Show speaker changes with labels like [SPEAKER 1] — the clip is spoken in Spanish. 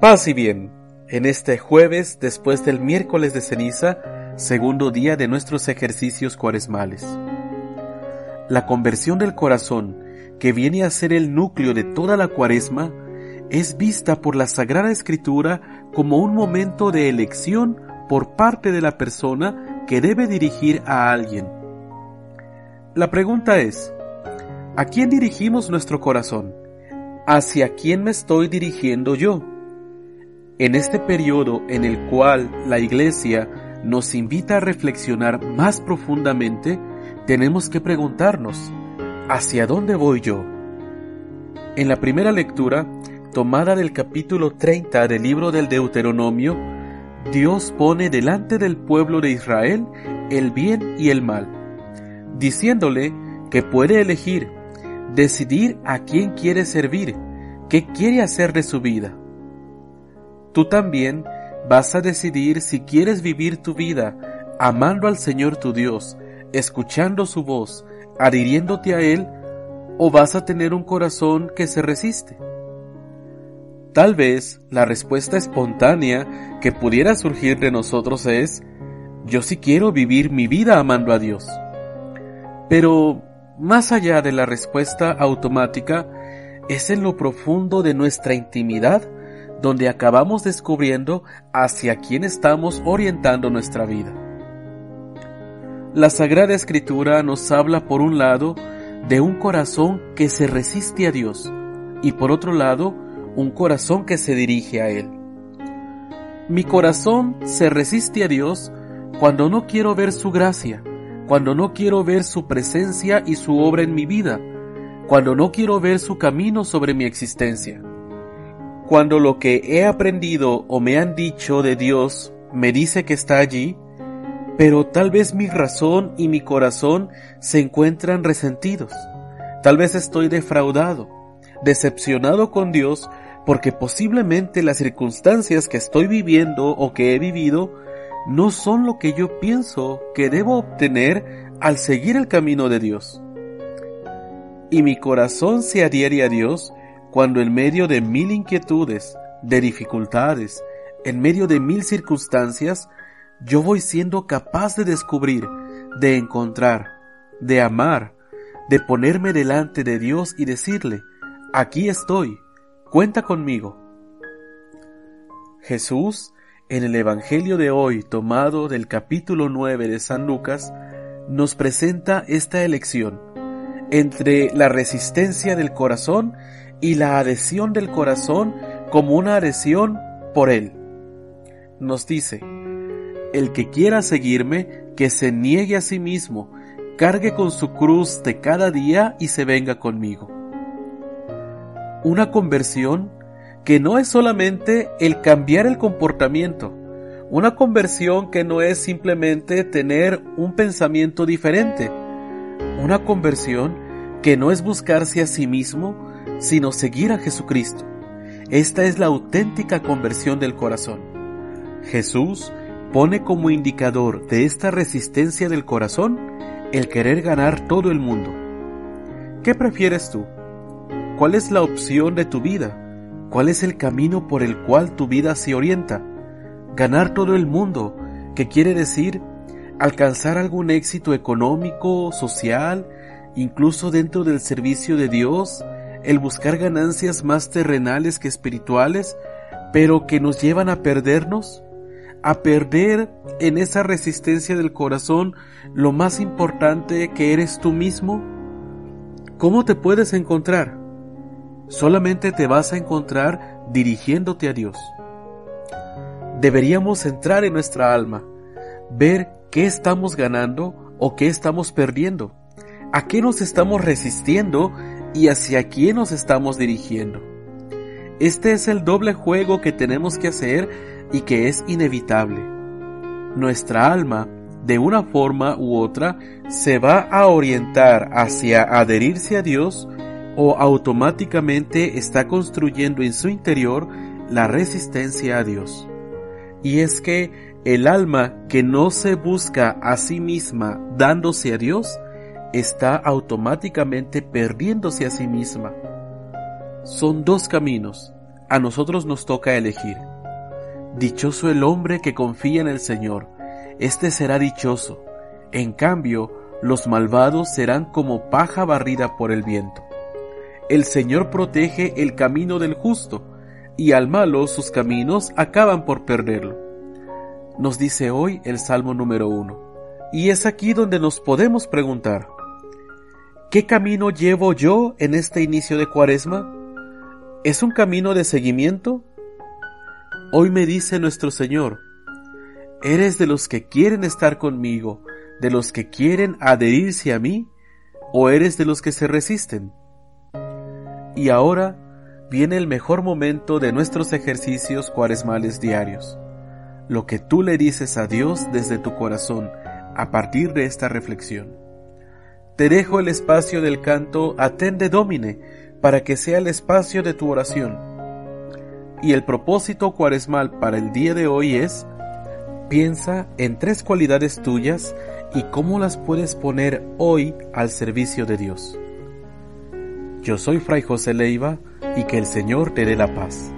[SPEAKER 1] Paz y bien, en este jueves después del miércoles de ceniza, segundo día de nuestros ejercicios cuaresmales. La conversión del corazón, que viene a ser el núcleo de toda la cuaresma, es vista por la Sagrada Escritura como un momento de elección por parte de la persona que debe dirigir a alguien. La pregunta es, ¿a quién dirigimos nuestro corazón? ¿Hacia quién me estoy dirigiendo yo? En este periodo en el cual la Iglesia nos invita a reflexionar más profundamente, tenemos que preguntarnos, ¿hacia dónde voy yo? En la primera lectura, tomada del capítulo 30 del libro del Deuteronomio, Dios pone delante del pueblo de Israel el bien y el mal, diciéndole que puede elegir, decidir a quién quiere servir, qué quiere hacer de su vida. Tú también vas a decidir si quieres vivir tu vida amando al Señor tu Dios, escuchando su voz, adhiriéndote a Él, o vas a tener un corazón que se resiste. Tal vez la respuesta espontánea que pudiera surgir de nosotros es, yo sí quiero vivir mi vida amando a Dios. Pero, más allá de la respuesta automática, es en lo profundo de nuestra intimidad donde acabamos descubriendo hacia quién estamos orientando nuestra vida. La Sagrada Escritura nos habla por un lado de un corazón que se resiste a Dios y por otro lado un corazón que se dirige a Él. Mi corazón se resiste a Dios cuando no quiero ver su gracia, cuando no quiero ver su presencia y su obra en mi vida, cuando no quiero ver su camino sobre mi existencia cuando lo que he aprendido o me han dicho de Dios me dice que está allí, pero tal vez mi razón y mi corazón se encuentran resentidos. Tal vez estoy defraudado, decepcionado con Dios porque posiblemente las circunstancias que estoy viviendo o que he vivido no son lo que yo pienso que debo obtener al seguir el camino de Dios. Y mi corazón se adhiere a Dios cuando en medio de mil inquietudes, de dificultades, en medio de mil circunstancias, yo voy siendo capaz de descubrir, de encontrar, de amar, de ponerme delante de Dios y decirle, aquí estoy, cuenta conmigo. Jesús, en el Evangelio de hoy tomado del capítulo 9 de San Lucas, nos presenta esta elección entre la resistencia del corazón y la adhesión del corazón como una adhesión por Él. Nos dice, el que quiera seguirme, que se niegue a sí mismo, cargue con su cruz de cada día y se venga conmigo. Una conversión que no es solamente el cambiar el comportamiento, una conversión que no es simplemente tener un pensamiento diferente, una conversión que no es buscarse a sí mismo, sino seguir a Jesucristo. Esta es la auténtica conversión del corazón. Jesús pone como indicador de esta resistencia del corazón el querer ganar todo el mundo. ¿Qué prefieres tú? ¿Cuál es la opción de tu vida? ¿Cuál es el camino por el cual tu vida se orienta? Ganar todo el mundo, que quiere decir alcanzar algún éxito económico, social, incluso dentro del servicio de Dios, el buscar ganancias más terrenales que espirituales, pero que nos llevan a perdernos, a perder en esa resistencia del corazón lo más importante que eres tú mismo? ¿Cómo te puedes encontrar? Solamente te vas a encontrar dirigiéndote a Dios. Deberíamos entrar en nuestra alma, ver qué estamos ganando o qué estamos perdiendo, a qué nos estamos resistiendo y hacia quién nos estamos dirigiendo. Este es el doble juego que tenemos que hacer y que es inevitable. Nuestra alma, de una forma u otra, se va a orientar hacia adherirse a Dios o automáticamente está construyendo en su interior la resistencia a Dios. Y es que el alma que no se busca a sí misma dándose a Dios, está automáticamente perdiéndose a sí misma. Son dos caminos, a nosotros nos toca elegir. Dichoso el hombre que confía en el Señor, éste será dichoso. En cambio, los malvados serán como paja barrida por el viento. El Señor protege el camino del justo, y al malo sus caminos acaban por perderlo. Nos dice hoy el Salmo número uno. Y es aquí donde nos podemos preguntar, ¿qué camino llevo yo en este inicio de cuaresma? ¿Es un camino de seguimiento? Hoy me dice nuestro Señor, ¿eres de los que quieren estar conmigo, de los que quieren adherirse a mí, o eres de los que se resisten? Y ahora viene el mejor momento de nuestros ejercicios cuaresmales diarios, lo que tú le dices a Dios desde tu corazón a partir de esta reflexión. Te dejo el espacio del canto Atende Domine para que sea el espacio de tu oración. Y el propósito cuaresmal para el día de hoy es, piensa en tres cualidades tuyas y cómo las puedes poner hoy al servicio de Dios. Yo soy Fray José Leiva y que el Señor te dé la paz.